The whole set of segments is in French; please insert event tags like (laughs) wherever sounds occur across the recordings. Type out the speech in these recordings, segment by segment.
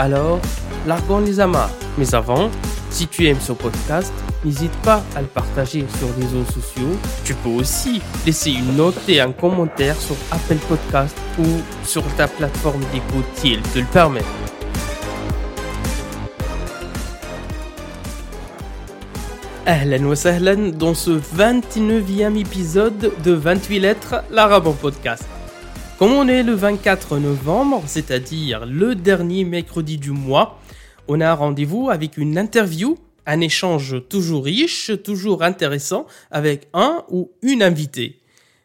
Alors, largons les amarres. Mais avant, si tu aimes ce podcast, n'hésite pas à le partager sur les réseaux sociaux. Tu peux aussi laisser une note et un commentaire sur Apple Podcast ou sur ta plateforme d'écoute si elle te le permet. Ahlan wa sahlan dans ce 29e épisode de 28 lettres, l'arabe en podcast. Comme on est le 24 novembre, c'est-à-dire le dernier mercredi du mois, on a rendez-vous avec une interview, un échange toujours riche, toujours intéressant avec un ou une invitée.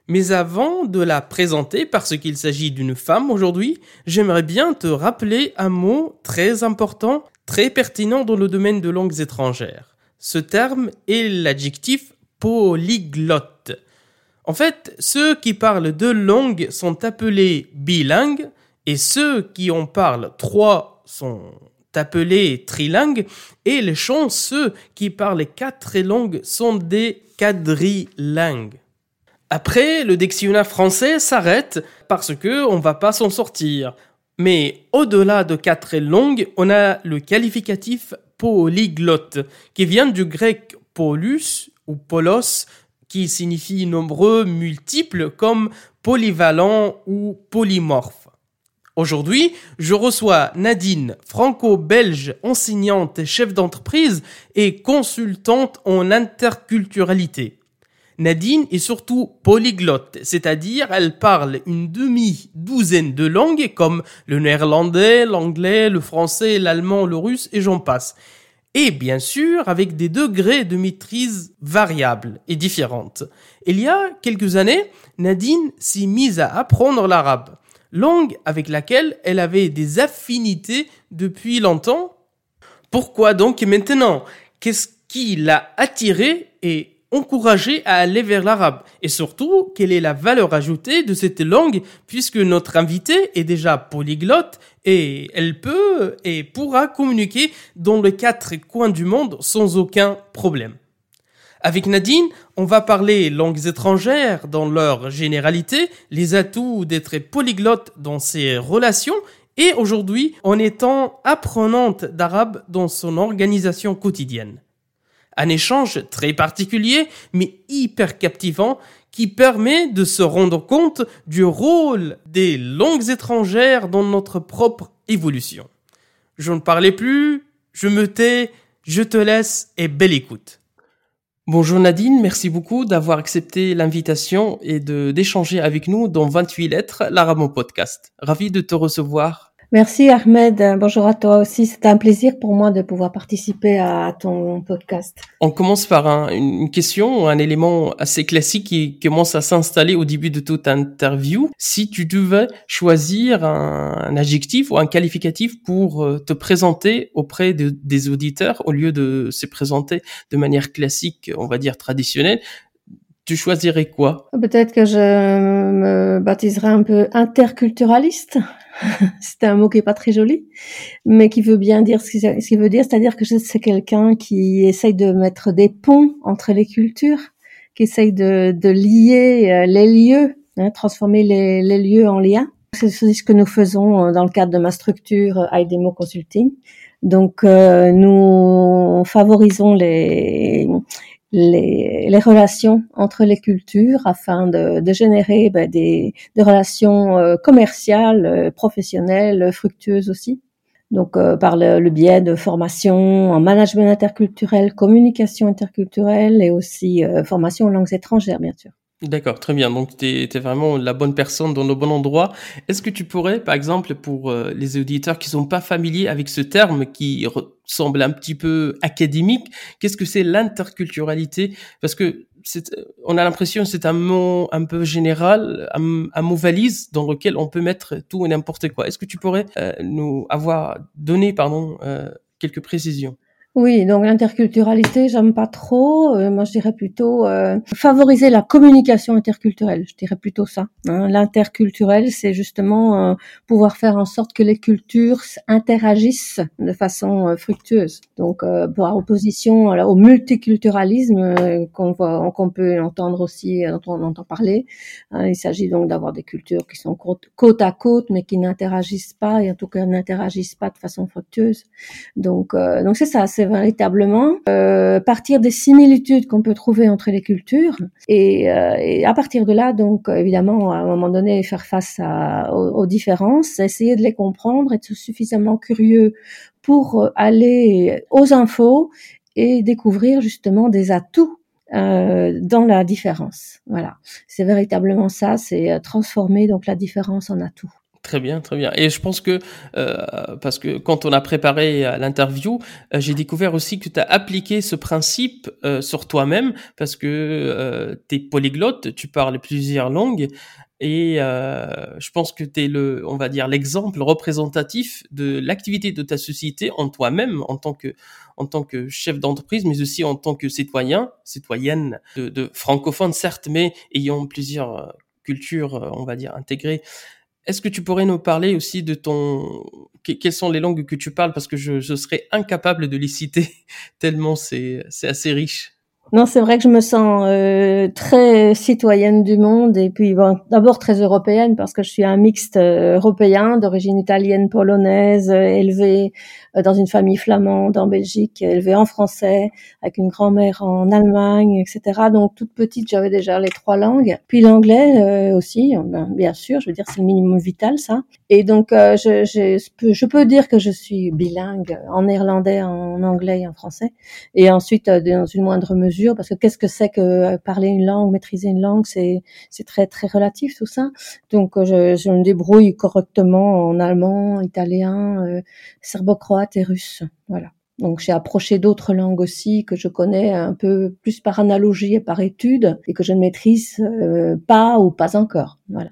Mais avant de la présenter, parce qu'il s'agit d'une femme aujourd'hui, j'aimerais bien te rappeler un mot très important, très pertinent dans le domaine de langues étrangères. Ce terme est l'adjectif polyglotte. En fait, ceux qui parlent deux langues sont appelés bilingues et ceux qui en parlent trois sont appelés trilingues et les chanceux qui parlent quatre langues sont des quadrilingues. Après, le dictionnaire français s'arrête parce que on va pas s'en sortir. Mais au-delà de quatre langues, on a le qualificatif polyglotte, qui vient du grec polus ou polos, qui signifie nombreux, multiples, comme polyvalent ou polymorphe. Aujourd'hui, je reçois Nadine, franco-belge, enseignante chef d'entreprise et consultante en interculturalité. Nadine est surtout polyglotte, c'est-à-dire elle parle une demi-douzaine de langues comme le néerlandais, l'anglais, le français, l'allemand, le russe et j'en passe. Et bien sûr avec des degrés de maîtrise variables et différentes. Il y a quelques années, Nadine s'est mise à apprendre l'arabe, langue avec laquelle elle avait des affinités depuis longtemps. Pourquoi donc maintenant? Qu'est-ce qui l'a attirée et encourager à aller vers l'arabe et surtout quelle est la valeur ajoutée de cette langue puisque notre invitée est déjà polyglotte et elle peut et pourra communiquer dans les quatre coins du monde sans aucun problème. Avec Nadine, on va parler langues étrangères dans leur généralité, les atouts d'être polyglotte dans ses relations et aujourd'hui en étant apprenante d'arabe dans son organisation quotidienne. Un échange très particulier, mais hyper captivant, qui permet de se rendre compte du rôle des langues étrangères dans notre propre évolution. Je ne parlais plus, je me tais, je te laisse et belle écoute. Bonjour Nadine, merci beaucoup d'avoir accepté l'invitation et de d'échanger avec nous dans 28 lettres, l'Arabon Podcast. Ravi de te recevoir Merci Ahmed. Bonjour à toi aussi. C'est un plaisir pour moi de pouvoir participer à ton podcast. On commence par une question, un élément assez classique qui commence à s'installer au début de toute interview. Si tu devais choisir un, adjectif ou un qualificatif pour euh, te présenter auprès des auditeurs au lieu de se présenter de manière classique, on va dire traditionnelle, tu choisirais quoi? Peut-être que je me baptiserais un peu interculturaliste. (laughs) c'est un mot qui est pas très joli, mais qui veut bien dire ce qu'il veut dire, c'est-à-dire que c'est quelqu'un qui essaye de mettre des ponts entre les cultures, qui essaye de, lier euh, les lieux, hein, transformer les, lieux en liens. C'est ce que nous faisons euh, dans le cadre de ma structure IDEMO Consulting. Donc, euh, nous favorisons les, les, relations entre les cultures afin de, de générer ben, des, relations euh, commerciales, euh, professionnelles, fructueuses aussi. Donc euh, par le, le, biais de formation en management interculturel, communication interculturelle et aussi formation en langues étrangères bien sûr. D'accord, très bien. Donc, tu es, vraiment la bonne personne dans le bon endroit. Est-ce que tu pourrais, par exemple, pour euh, les auditeurs qui sont pas familiers avec ce terme qui semble un petit peu académique, qu'est-ce que c'est l'interculturalité? Parce que on a l'impression que c'est un mot un peu général, un, mot valise dans lequel on peut mettre tout et n'importe quoi. Est-ce que tu pourrais nous avoir donné, pardon, quelques précisions? Oui, donc l'interculturalité, j'aime pas trop. Euh, moi, je dirais plutôt euh, favoriser la communication interculturelle. Je dirais plutôt ça. Hein. L'interculturel, c'est justement euh, pouvoir faire en sorte que les cultures interagissent de façon fructueuse. Donc, par opposition au multiculturalisme qu'on voit, qu'on peut entendre aussi, dont on entend parler. Hein, il s'agit donc d'avoir des cultures qui sont côte à côte, mais qui n'interagissent pas, et en tout cas n'interagissent pas de façon fructueuse. Donc, donc c'est ça. C'est véritablement euh, partir des similitudes qu'on peut trouver entre les cultures et, euh, et, à partir de là, donc évidemment, à un moment donné, faire face aux, différences, essayer de les comprendre, être suffisamment curieux pour aller aux infos et découvrir justement des atouts euh, dans la différence. Voilà, c'est véritablement ça, c'est transformer donc la différence en atout. Très bien, très bien. Et je pense que, euh, parce que quand on a préparé l'interview, euh, j'ai découvert aussi que tu as appliqué ce principe euh, sur toi-même, parce que euh, tu es polyglotte, tu parles plusieurs langues, et euh, je pense que tu es le, on va dire, l'exemple représentatif de l'activité de ta société en toi-même, en tant que, en tant que chef d'entreprise, mais aussi en tant que citoyen, citoyenne de, de francophone, certes, mais ayant plusieurs cultures, on va dire, intégrées est-ce que tu pourrais nous parler aussi de ton... Quelles sont les langues que tu parles? Parce que je, je serais incapable de les citer, (laughs) tellement c'est assez riche. Non, c'est vrai que je me sens euh, très citoyenne du monde et puis bon, d'abord très européenne parce que je suis un mixte euh, européen d'origine italienne, polonaise, euh, élevée euh, dans une famille flamande en Belgique, élevée en français, avec une grand-mère en Allemagne, etc. Donc toute petite, j'avais déjà les trois langues. Puis l'anglais aussi, ben, bien sûr, je veux dire c'est le minimum vital ça. Et donc je, je, peux, je peux dire que je suis bilingue en néerlandais, en anglais et en français. Et ensuite, dans une moindre mesure parce que qu'est-ce que c'est que euh, parler une langue, maîtriser une langue, c'est très très relatif tout ça. Donc euh, je, je me débrouille correctement en allemand, italien, euh, serbo-croate et russe. Voilà. Donc j'ai approché d'autres langues aussi que je connais un peu plus par analogie et par étude et que je ne maîtrise pas ou pas encore. Voilà.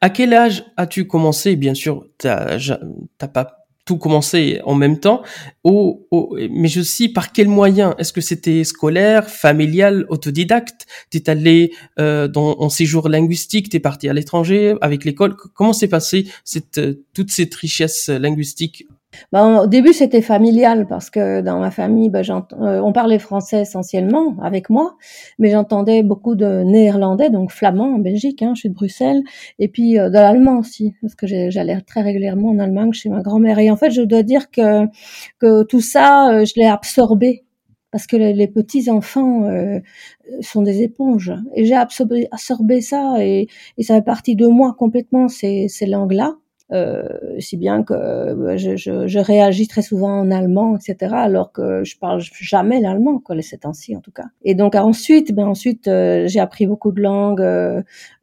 À quel âge as-tu commencé Bien sûr, t'as pas tout commencé en même temps, ou, mais aussi par quels moyens? Est-ce que c'était scolaire, familial, autodidacte? T'es allé euh, dans, en séjour linguistique, t'es parti à l'étranger avec l'école? Comment s'est passé cette, euh, toute cette richesse linguistique ben, au début, c'était familial parce que dans ma famille, ben, euh, on parlait français essentiellement avec moi, mais j'entendais beaucoup de néerlandais, donc flamand en Belgique, hein, je suis de Bruxelles, et puis euh, de l'allemand aussi, parce que j'allais très régulièrement en Allemagne chez ma grand-mère. Et en fait, je dois dire que, que tout ça, euh, je l'ai absorbé parce que les, petits enfants sont des éponges et j'ai absorbé, absorbé ça et, et ça fait partie de moi complètement ces, ces langues-là euh, si bien que euh, je, je, je, réagis très souvent en allemand, etc. Alors que je parle jamais l'allemand, quoi, ces temps-ci en tout cas. Et donc ensuite, ben ensuite, euh, j'ai appris beaucoup de langues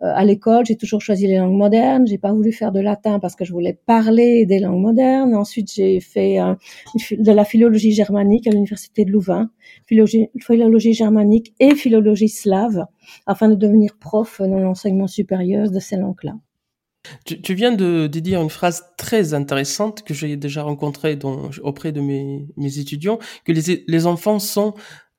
à l'école. J'ai toujours choisi les langues modernes. J'ai pas voulu faire de latin parce que je voulais parler des langues modernes. Ensuite, j'ai fait de la philologie germanique à l'université de Louvain, philologie, philologie germanique et philologie slave, afin de devenir prof dans l'enseignement supérieur de ces langues-là. Tu, viens de, dire une phrase très intéressante que j'ai déjà rencontrée auprès de mes, étudiants, que les, enfants sont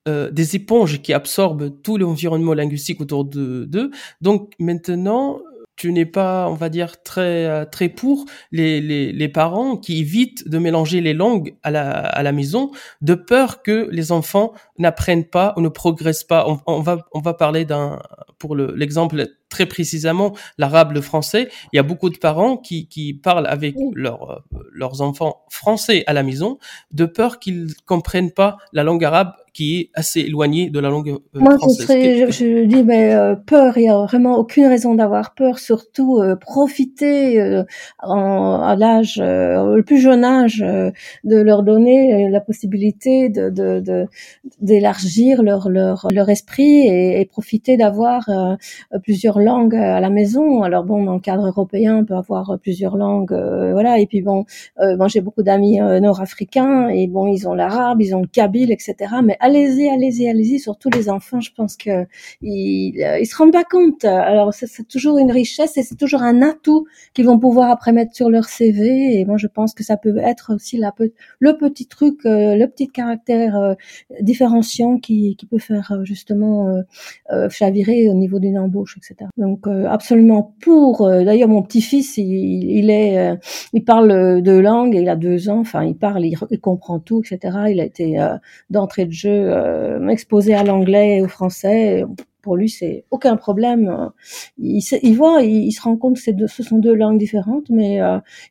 euh, des éponges qui absorbent tout l'environnement linguistique autour d'eux. Donc maintenant, tu n'es pas, on va dire, très euh, très pour les, les, les, parents qui évitent de mélanger les langues à la, à la maison, de peur que les enfants n'apprennent pas ou ne progressent pas. On, on va on va parler d'un pour l'exemple très précisément l'arabe, le français. Il y a beaucoup de parents qui, qui parlent avec leurs leurs enfants français à la maison, de peur qu'ils comprennent pas la langue arabe qui est assez éloignée de la langue euh, Moi, française. je, je, dis, mais euh, peur, il y a vraiment aucune raison d'avoir peur. Surtout, euh, profiter en, à l'âge, le plus jeune âge, de leur donner la possibilité de d'élargir de, de, leur, leur leur esprit et, et profiter d'avoir euh, plusieurs langues à la maison. Alors bon, dans le cadre européen, on peut avoir plusieurs langues, voilà. Et puis bon, moi j'ai beaucoup d'amis nord-africains et bon, ils ont l'arabe, ils ont le kabyle, etc. Mais allez-y, allez-y, allez-y. Surtout les enfants, je pense que ils, se rendent pas compte. Alors c'est toujours une richesse et c'est toujours un atout qu'ils vont pouvoir après mettre sur leur CV. Et moi, je pense que ça peut être aussi le petit truc, le petit caractère différenciant qui, peut faire euh, justement euh, euh, chavirer au niveau d'une embauche, etc. Donc absolument pour. D'ailleurs, mon petit-fils, il, il, est, il parle deux langues, il a deux ans. Enfin, il parle, il, comprend tout, etc. Il a été d'entrée de jeu exposé à l'anglais et au français pour lui, c'est aucun problème. Il, il voit, il, se rend compte que ce sont deux langues différentes, mais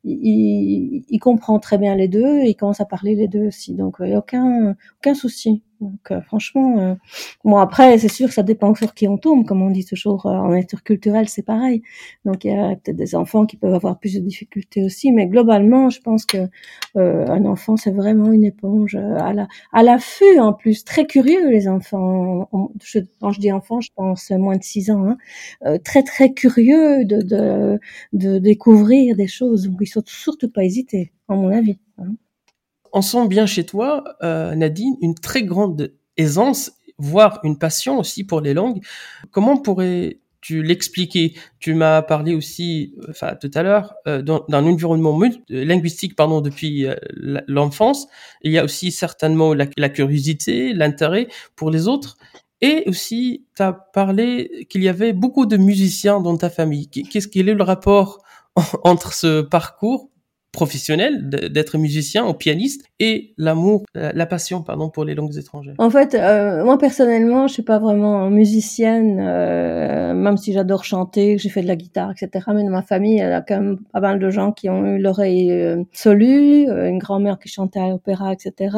il, il, comprend très bien les deux il commence à parler les deux aussi. Donc, il n'y a aucun, aucun souci. Donc euh, franchement, euh, bon après c'est sûr ça dépend sur qui on tombe, comme on dit toujours euh, en interculturel, c'est pareil. Donc il y a peut-être des enfants qui peuvent avoir plus de difficultés aussi, mais globalement, je pense que un enfant c'est vraiment une éponge à la à l'affût en plus, très curieux les enfants. je, quand je dis enfant, je pense moins de 6 ans, hein, très très curieux de, de de découvrir des choses. Donc ils sont surtout pas hésiter, à mon avis. Hein on sent bien chez toi, euh, Nadine, une très grande aisance, voire une passion aussi pour les langues. Comment pourrais-tu l'expliquer? Tu m'as parlé aussi, euh, enfin tout à l'heure, euh, d'un environnement linguistique, pardon, depuis l'enfance. Il y a aussi certainement la, la curiosité, l'intérêt pour les autres. Et aussi, tu as parlé qu'il y avait beaucoup de musiciens dans ta famille. Qu'est-ce qu'il est le rapport (laughs) entre ce parcours? Professionnel d'être musicien ou pianiste et l'amour, la passion pardon pour les langues étrangères. En fait, euh, moi personnellement, je suis pas vraiment musicienne, euh, même si j'adore chanter, j'ai fait de la guitare, etc. Mais dans ma famille, il y a quand même pas mal de gens qui ont eu l'oreille euh, solue, euh, une grand-mère qui chantait à l'opéra, etc.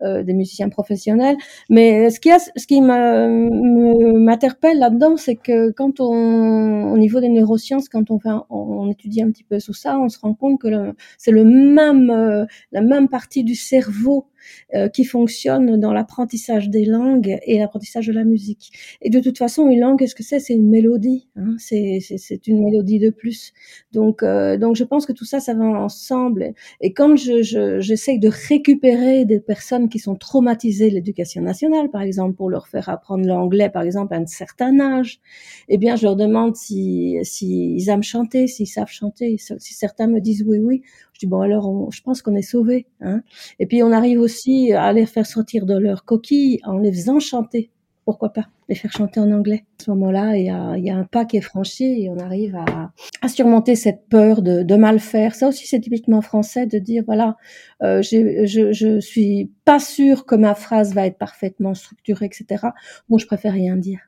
Euh, des musiciens professionnels. Mais ce qui, a, ce qui m'interpelle là-dedans, c'est que quand on, au niveau des neurosciences, quand on, fait, on, étudie un petit peu tout ça, on se rend compte que c'est le même, euh, la même partie du cerveau euh, qui fonctionne dans l'apprentissage des langues et l'apprentissage de la musique. Et de toute façon, une langue, qu'est-ce que c'est? C'est une mélodie. Hein c'est, une mélodie de plus. Donc, euh, donc, je pense que tout ça, ça va ensemble. Et quand je, je, j'essaye de récupérer des personnes qui sont traumatisées de l'éducation nationale, par exemple, pour leur faire apprendre l'anglais, par exemple, à un certain âge, eh bien, je leur demande si, s'ils aiment chanter, s'ils savent chanter. Si certains me disent oui, oui, je dis bon alors, je pense qu'on est sauvés. Hein. Et puis on arrive aussi à les faire sortir de leur coquille en les faisant chanter. Pourquoi pas les faire chanter en anglais À ce moment-là, il y a, un pas qui est franchi et on arrive à, surmonter cette peur de, de, mal faire. Ça aussi, c'est typiquement français de dire voilà, euh, je, je suis pas sûr que ma phrase va être parfaitement structurée, etc. Bon, je préfère rien dire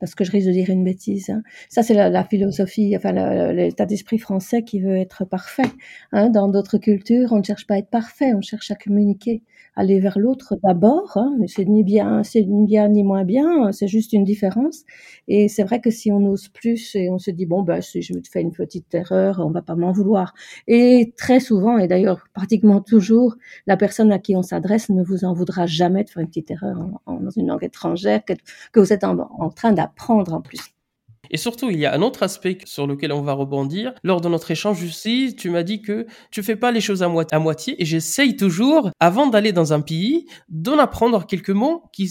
parce que je risque de dire une bêtise. Hein. Ça, c'est la, philosophie, enfin l'état d'esprit français qui veut être parfait. Hein. Dans d'autres cultures, on ne cherche pas à être parfait, on cherche à communiquer aller vers l'autre d'abord, hein, c'est ni bien, c'est ni bien ni moins bien, c'est juste une différence. Et c'est vrai que si on ose plus et on se dit bon ben si je me fais une petite erreur, on va pas m'en vouloir. Et très souvent, et d'ailleurs pratiquement toujours, la personne à qui on s'adresse ne vous en voudra jamais de faire une petite erreur dans une langue étrangère que, que vous êtes en, en train d'apprendre en plus. Et surtout, il y a un autre aspect sur lequel on va rebondir. Lors de notre échange ici, tu m'as dit que tu fais pas les choses à, moitié et j'essaye toujours, avant d'aller dans un pays, d'en apprendre quelques mots qui,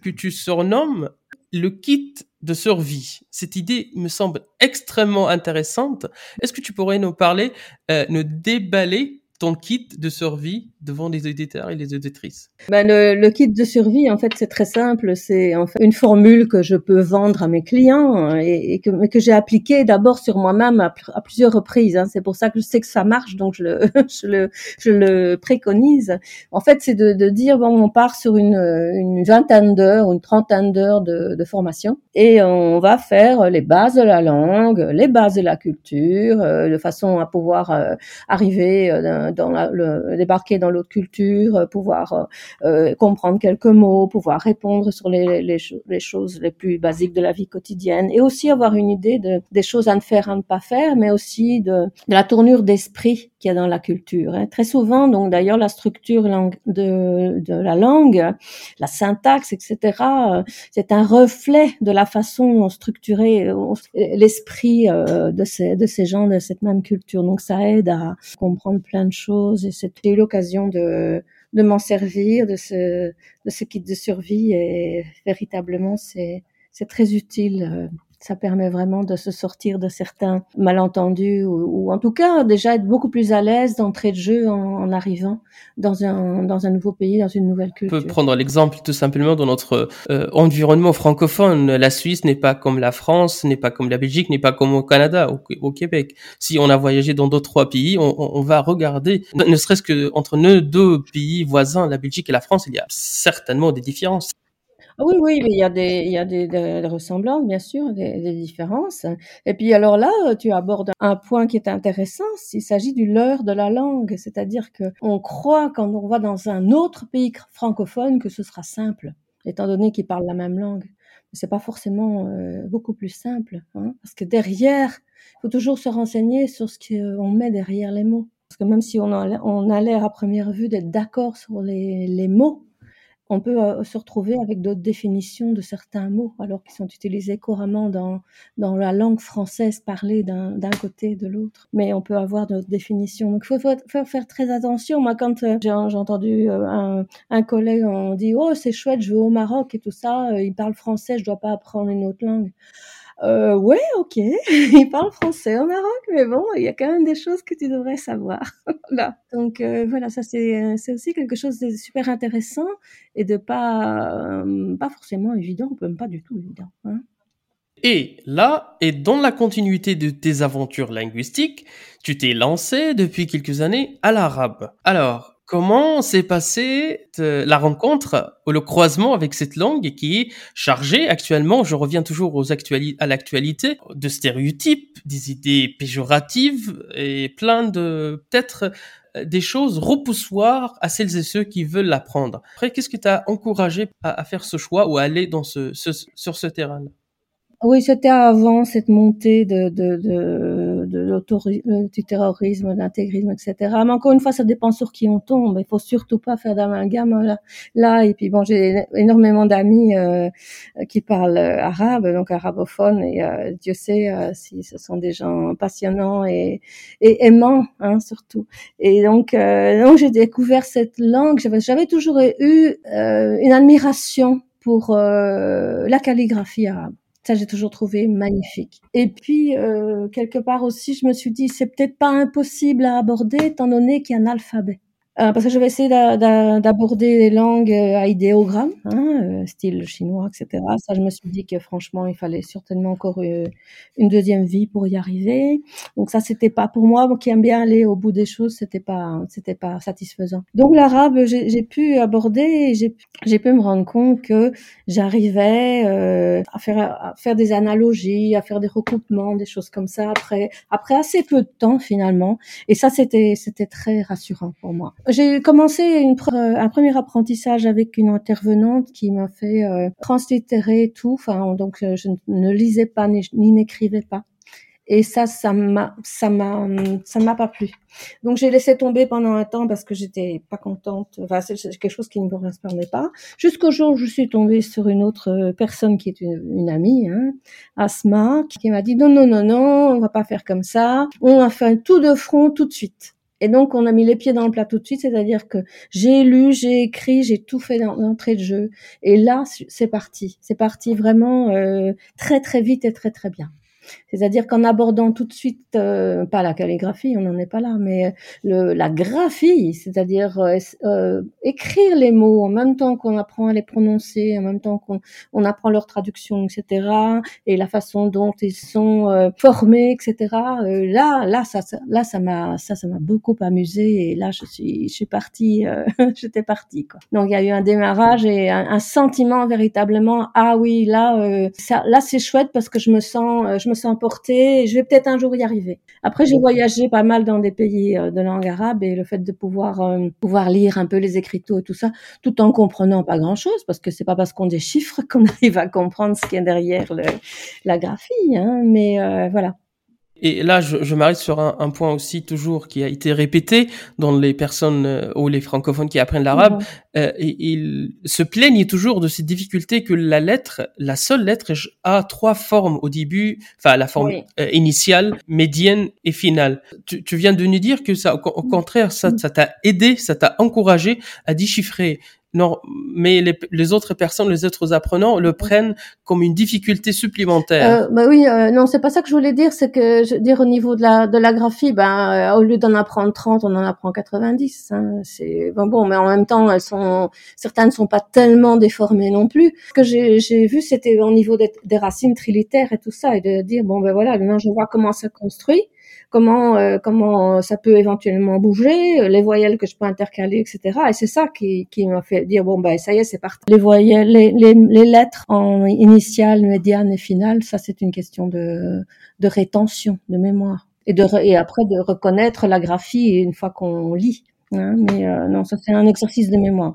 que tu surnommes le kit de survie. Cette idée me semble extrêmement intéressante. Est-ce que tu pourrais nous parler, euh, nous déballer ton kit de survie devant les éditeurs et les éditrices ben le, kit de survie, en fait, c'est très simple. C'est en fait une formule que je peux vendre à mes clients et, que, j'ai appliquée d'abord sur moi-même à, plusieurs reprises. Hein. C'est pour ça que je sais que ça marche, donc je le, (laughs) je le, je le préconise. En fait, c'est de, dire bon, on part sur une, une vingtaine d'heures, une trentaine d'heures de, de, formation et on va faire les bases de la langue, les bases de la culture, euh, de façon à pouvoir euh, arriver euh, dans le, débarquer dans l'autre culture, pouvoir comprendre quelques mots, pouvoir répondre sur les, les, choses les plus basiques de la vie quotidienne, et aussi avoir une idée de, des choses à ne faire, à ne pas faire, mais aussi de, la tournure d'esprit qu'il y a dans la culture. Hein. Très souvent, donc d'ailleurs, la structure de, de la langue, la syntaxe, etc., euh, c'est un reflet de la façon structurée euh, l'esprit euh, de ces, de ces gens de cette même culture. Donc ça aide à comprendre plein de choses et j'ai eu l'occasion de, de m'en servir de ce, de ce kit de survie. Et véritablement c'est, c'est très utile ça permet vraiment de se sortir de certains malentendus ou, ou en tout cas déjà être beaucoup plus à l'aise d'entrée de jeu en, en, arrivant dans un, dans un nouveau pays, dans une nouvelle culture. On peut prendre l'exemple tout simplement de notre euh, environnement francophone. La Suisse n'est pas comme la France, n'est pas comme la Belgique, n'est pas comme au Canada, au, au, Québec. Si on a voyagé dans d'autres trois pays, on, on, va regarder, ne serait-ce que entre nos deux pays voisins, la Belgique et la France, il y a certainement des différences. Ah oui, oui, il y a des, il y a des, des, ressemblances, bien sûr, des, des, différences. Et puis alors là, tu abordes un point qui est intéressant. Il s'agit du leurre de la langue, c'est-à-dire que on croit quand on va dans un autre pays francophone que ce sera simple, étant donné qu'ils parlent la même langue. C'est pas forcément euh, beaucoup plus simple, hein, parce que derrière, il faut toujours se renseigner sur ce qu'on met derrière les mots. Parce que même si on a, on a l'air à première vue d'être d'accord sur les, les mots, on peut euh, se retrouver avec d'autres définitions de certains mots, alors qu'ils sont utilisés couramment dans, la langue française parlée d'un côté et de l'autre. Mais on peut avoir d'autres définitions. Donc, il faut, faire très attention. Moi, quand euh, j'ai entendu euh, un, un, collègue, on dit « Oh, c'est chouette, je vais au Maroc et tout ça, il parle français, je dois pas apprendre une autre langue. » euh, ouais, ok, (laughs) il parle français au Maroc, mais bon, il y a quand même des choses que tu devrais savoir. (laughs) là. Donc euh, voilà, ça c'est euh, c'est aussi quelque chose de super intéressant et de pas euh, pas forcément évident, même pas du tout évident. Hein. Et là, et dans la continuité de tes aventures linguistiques, tu t'es lancé depuis quelques années à l'arabe. Alors, Comment s'est passée la rencontre ou le croisement avec cette langue qui est chargée actuellement, je reviens toujours aux à l'actualité, de stéréotypes, des idées péjoratives et plein de peut-être euh, des choses repoussoires à celles et ceux qui veulent l'apprendre. Après, qu'est-ce qui t'a encouragé à, faire ce choix ou à aller dans ce, sur ce terrain-là? Oui, c'était avant cette montée de, de, de du terrorisme, de l'intégrisme, etc. Mais encore une fois, ça dépend sur qui on tombe. Il faut surtout pas faire d'amalgame là. là. Et puis bon, j'ai énormément d'amis euh, qui parlent arabe, donc arabophones, et euh, Dieu sait euh, si ce sont des gens passionnants et, et aimants, hein, surtout. Et donc, euh, donc j'ai découvert cette langue. J'avais toujours eu une admiration pour la calligraphie arabe. Ça, j'ai toujours trouvé magnifique. Et puis, euh, quelque part aussi, je me suis dit, c'est peut-être pas impossible à aborder, étant donné qu'il y a un alphabet. Euh, parce que je vais essayer d'aborder les langues euh, à idéogramme, hein, euh, style chinois, etc. Ça, je me suis dit que franchement, il fallait certainement encore une deuxième vie pour y arriver. Donc ça, c'était pas pour moi, moi qui aime bien aller au bout des choses, c'était pas, c'était pas satisfaisant. Donc l'arabe, j'ai pu aborder, j'ai pu me rendre compte que j'arrivais à faire à faire des analogies, à faire des recoupements, des choses comme ça après après assez peu de temps finalement. Et ça, c'était c'était très rassurant pour moi. J'ai commencé une, un premier apprentissage avec une intervenante qui m'a fait euh, translittérer tout. Enfin, donc euh, je ne lisais pas ni, n'écrivais pas. Et ça, ça m'a, ça m'a, ça m'a pas plu. Donc j'ai laissé tomber pendant un temps parce que j'étais pas contente. Enfin, c'est quelque chose qui ne me correspondait pas. Jusqu'au jour où je suis tombée sur une autre euh, personne qui est une, amie, hein, Asma, qui m'a dit non, non, non, non, on va pas faire comme ça. On va faire tout de front tout de suite. Et donc, on a mis les pieds dans le plat tout de suite, c'est-à-dire que j'ai lu, j'ai écrit, j'ai tout fait dans l'entrée de jeu. Et là, c'est parti. C'est parti vraiment euh, très, très vite et très, très bien. C'est-à-dire qu'en abordant tout de suite, euh, pas la calligraphie, on n'en est pas là, mais le, la graphie, c'est-à-dire euh, euh, écrire les mots en même temps qu'on apprend à les prononcer, en même temps qu'on on apprend leur traduction, etc., et la façon dont ils sont formés, etc. là, là, ça, là, ça m'a, ça, ça m'a beaucoup amusé, et là, je suis, je suis partie, (laughs) j'étais partie, quoi. Donc, il y a eu un démarrage et un, un sentiment véritablement, ah oui, là, ça, là, c'est chouette parce que je me sens, je me sens portée, je vais peut-être un jour y arriver. Après, j'ai voyagé pas mal dans des pays de langue arabe et le fait de pouvoir pouvoir lire un peu les écriteaux et tout ça, tout en comprenant pas grand-chose, parce que c'est pas parce qu'on des chiffres (laughs) qu'on arrive à comprendre ce qu'il y a derrière le, la graphie. Hein, mais voilà. Et là, je, je m'arrête sur un, un, point aussi toujours qui a été répété dans les personnes euh, ou les francophones qui apprennent l'arabe. Euh, ils se plaignent toujours de ces difficultés que la lettre, la seule lettre, a trois formes au début, enfin la forme euh, initiale, médienne et finale. Tu, tu, viens de nous dire que ça, au, contraire, ça t'a aidé, ça t'a encouragé à déchiffrer non, mais les, les, autres personnes, les autres apprenants le prennent comme une difficulté supplémentaire. Euh, bah oui, euh, non, c'est pas ça que je voulais dire. C'est que je veux dire au niveau de la de la graphie, ben euh, au lieu d'en apprendre 30, on en apprend 90. Hein, c'est bon, bon, mais en même temps, elles sont certaines ne sont pas tellement déformées non plus. Ce que j'ai j'ai vu, c'était au niveau des, des, racines trilitaires et tout ça, et de dire bon ben voilà, maintenant je vois comment ça construit comment euh, comment ça peut éventuellement bouger, euh, les voyelles que je peux intercaler, etc. Et c'est ça qui, qui m'a fait dire bon ben ça y est c'est parti. Les voyelles, les, les, les, lettres en initiale, médiane et finale, ça c'est une question de de rétention, de mémoire et de et après de reconnaître la graphie une fois qu'on lit. Hein, mais euh, non, ça c'est un exercice de mémoire.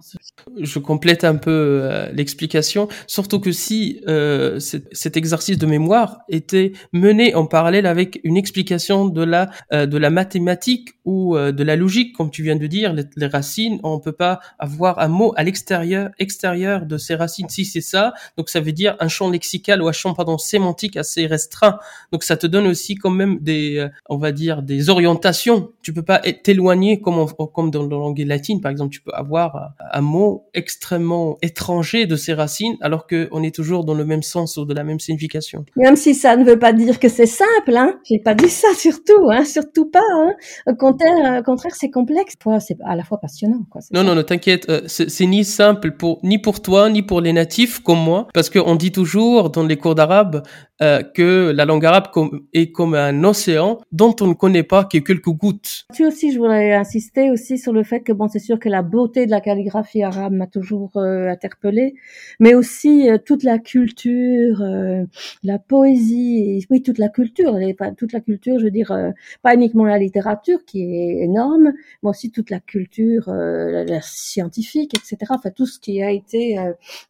Je complète un peu euh, l'explication, surtout que si euh, cet exercice de mémoire était mené en parallèle avec une explication de la de la mathématique ou de la logique, comme tu viens de dire, les, racines, on peut pas avoir un mot à l'extérieur extérieur de ces racines. Si c'est ça, donc ça veut dire un champ lexical ou un champ pardon sémantique assez restreint. Donc ça te donne aussi quand même des on va dire des orientations. Tu peux pas t'éloigner comme on, comme dans la langue latine, par exemple, tu peux avoir un mot extrêmement étranger de ses racines, alors qu'on est toujours dans le même sens ou de la même signification. Même si ça ne veut pas dire que c'est simple, hein. J'ai pas dit ça (laughs) surtout, hein. Surtout pas, hein. Au contraire, contraire, c'est complexe. C'est à la fois passionnant, quoi. Non, non, ne t'inquiète, euh, c'est ni simple pour, ni pour toi, ni pour les natifs comme moi, parce qu'on dit toujours dans les cours d'arabe, euh, que la langue arabe est comme un océan dont on ne connaît pas que quelques gouttes. Tu aussi, je voudrais insister aussi sur le fait que bon, c'est sûr que la beauté de la calligraphie arabe m'a toujours euh, interpellée, mais aussi euh, toute la culture, euh, la poésie, oui, toute la culture, toute la culture, je veux dire, pas uniquement la littérature qui est énorme, mais aussi toute la culture la, scientifique, etc. Enfin, tout ce qui a été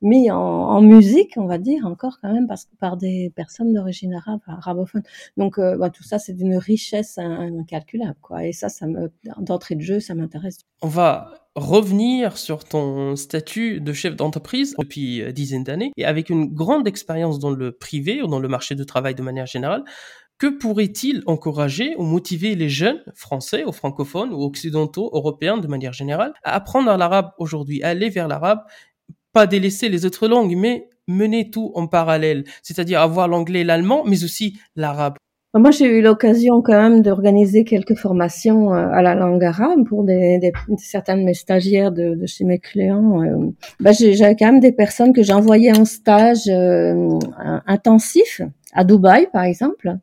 mis en, en, musique, on va dire, encore quand même, parce que par des personnes d'origine arabe, arabophone. Donc, bah, tout ça, c'est d'une richesse incalculable. Et ça, ça me, d'entrée de jeu, ça m'intéresse on va revenir sur ton statut de chef d'entreprise depuis euh, dizaines d'années et avec une grande expérience dans le privé ou dans le marché du travail de manière générale. Que pourrait-il encourager ou motiver les jeunes français ou francophones ou occidentaux, européens de manière générale, à apprendre l'arabe aujourd'hui, à aller vers l'arabe, pas délaisser les autres langues, mais mener tout en parallèle, c'est-à-dire avoir l'anglais l'allemand, mais aussi l'arabe. Moi, j'ai eu l'occasion quand même d'organiser quelques formations euh, à la langue arabe pour des, des certaines de mes stagiaires de, de chez mes clients. Bah, J'avais quand même des personnes que j'envoyais en stage euh, intensif à Dubaï, par exemple.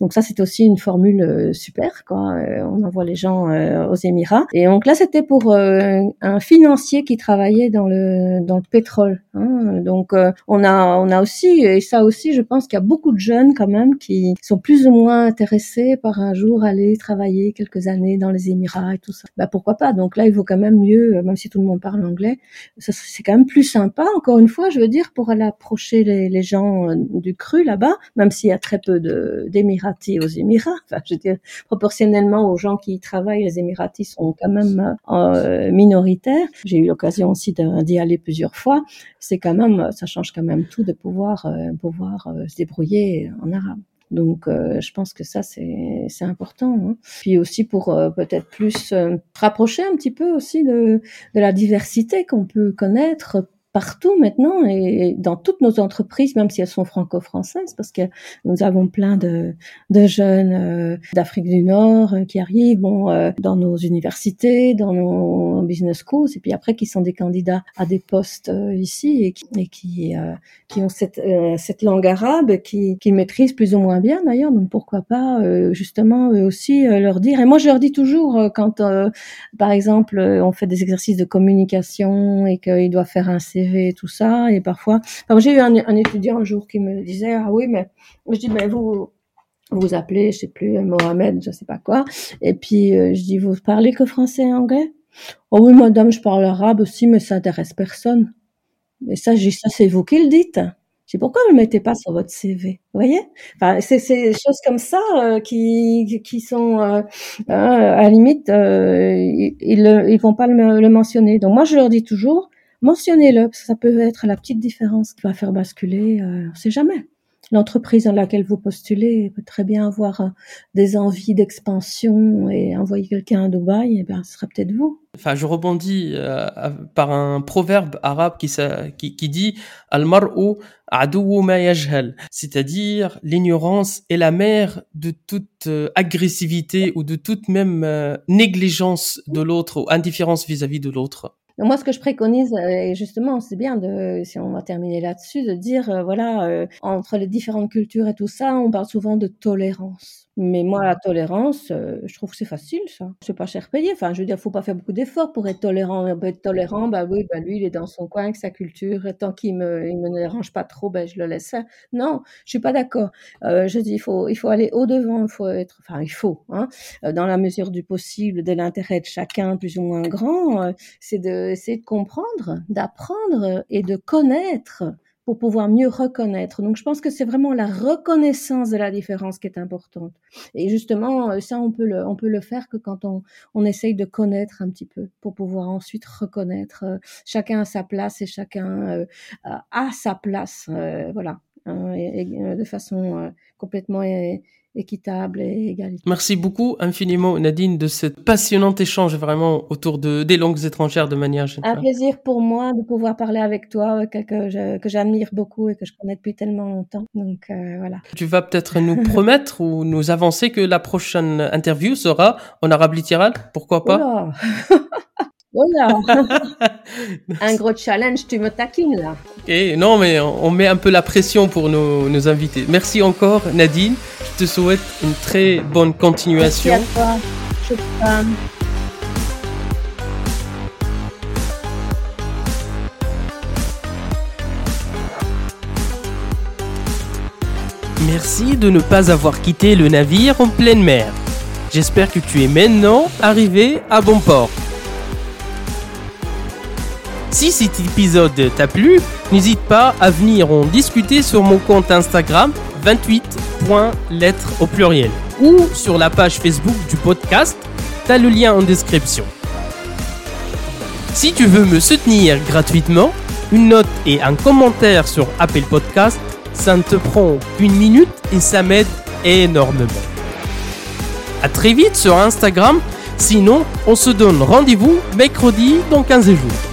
Donc ça, c'est aussi une formule euh, super. Quoi. Euh, on envoie les gens euh, aux Émirats. Et donc là, c'était pour un financier qui travaillait dans le dans le pétrole. Hein. Donc on a on a aussi et ça aussi, je pense qu'il y a beaucoup de jeunes quand même qui sont plus ou moins intéressés par un jour aller travailler quelques années dans les Émirats et tout ça. Bah pourquoi pas? Donc là, il vaut quand même mieux, même si tout le monde parle anglais, c'est quand même plus sympa. Encore une fois, je veux dire pour aller approcher les gens du cru là-bas même s'il y a très peu d'Émiratis aux Émirats. Enfin, je veux dire, proportionnellement aux gens qui y travaillent, les Émiratis sont quand même euh, minoritaires. J'ai eu l'occasion aussi d'y aller plusieurs fois. C'est quand même, ça change quand même tout de pouvoir euh, pouvoir euh, se débrouiller en arabe. Donc, euh, je pense que ça, c'est important. Hein. Puis aussi pour euh, peut-être plus euh, rapprocher un petit peu aussi de, de la diversité qu'on peut connaître partout maintenant et dans toutes nos entreprises, même si elles sont franco-françaises, parce que nous avons plein de, jeunes euh, d'Afrique du Nord euh, qui arrivent euh, dans nos universités, dans nos business schools, et puis après qui sont des candidats à des postes ici et qui, ont cette, langue arabe qui, qui maîtrisent plus ou moins bien d'ailleurs, donc pourquoi pas justement aussi leur dire. Et moi je leur dis toujours quand, par exemple, on fait des exercices de communication et qu'ils doivent faire un CV et tout ça. Et parfois, j'ai eu un, étudiant un jour qui me disait, ah oui, mais je dis, mais vous, vous appelez, je sais plus, Mohamed, je sais pas quoi. Et puis euh, je dis, vous parlez que français et anglais? Oh oui, madame, je parle arabe aussi, mais ça intéresse personne. Mais ça, c'est vous qui le dites. Je pourquoi vous le mettez pas sur votre CV, vous voyez? Enfin, c'est des choses comme ça euh, qui qui sont euh, à la limite, ils, ils vont pas le mentionner. Donc moi, je leur dis toujours, mentionnez-le, ça peut être la petite différence qui va faire basculer. on sait jamais l'entreprise dans laquelle vous postulez peut très bien avoir euh, des envies d'expansion et envoyer quelqu'un à Dubaï, et eh bien, ce sera peut-être vous. Enfin, je rebondis euh, par un proverbe arabe qui, qui, qui dit Al-mar'u ma yajhal, c'est-à-dire l'ignorance est la mère de toute euh, agressivité ou de toute même négligence de l'autre ou indifférence vis-à-vis de l'autre moi, ce que je préconise, euh, et justement, c'est bien de, si on va terminer là-dessus, de dire, euh, voilà, euh, entre les différentes cultures et tout ça, on parle souvent de tolérance. Mais moi, la tolérance, euh, je trouve que c'est facile, ça. C'est pas cher payé. Enfin, je veux dire, faut pas faire beaucoup d'efforts pour être tolérant. Être tolérant, bah oui, bah lui, il est dans son coin avec sa culture. Et tant qu'il me, il me dérange pas trop, ben je le laisse faire. Non, je suis pas d'accord. Euh, je dis, il faut, il faut aller au devant. Il faut être, enfin, il faut, hein, euh, dans la mesure du possible, de l'intérêt de chacun, plus ou moins grand, c'est de, c'est de comprendre, d'apprendre et de connaître pour pouvoir mieux reconnaître. Donc je pense que c'est vraiment la reconnaissance de la différence qui est importante. Et justement, euh, ça, on peut le, on peut le faire que quand on, on essaye de connaître un petit peu pour pouvoir ensuite reconnaître. Euh, chacun à sa place et chacun euh, a sa place, voilà, hein, de façon complètement équitable et égalitaire. Merci beaucoup infiniment Nadine de ce passionnant échange vraiment autour de, des langues étrangères de manière générale. Un plaisir pour moi de pouvoir parler avec toi, que, que j'admire beaucoup et que je connais depuis tellement longtemps. Donc euh, voilà. Tu vas peut-être nous (laughs) promettre ou nous avancer que la prochaine interview sera en arabe littéral, pourquoi pas? (laughs) Voilà. (laughs) un gros challenge, tu me taquines là. Ok, non, mais on met un peu la pression pour nos, nos invités. Merci encore, Nadine. Je te souhaite une très bonne continuation. Merci à toi. Je Merci de ne pas avoir quitté le navire en pleine mer. J'espère que tu es maintenant arrivé à bon port. Si cet épisode t'a plu, n'hésite pas à venir en discuter sur mon compte Instagram 28.lettres au pluriel ou sur la page Facebook du podcast. T'as le lien en description. Si tu veux me soutenir gratuitement, une note et un commentaire sur Apple Podcast, ça ne te prend qu'une minute et ça m'aide énormément. A très vite sur Instagram, sinon on se donne rendez-vous mercredi dans 15 jours.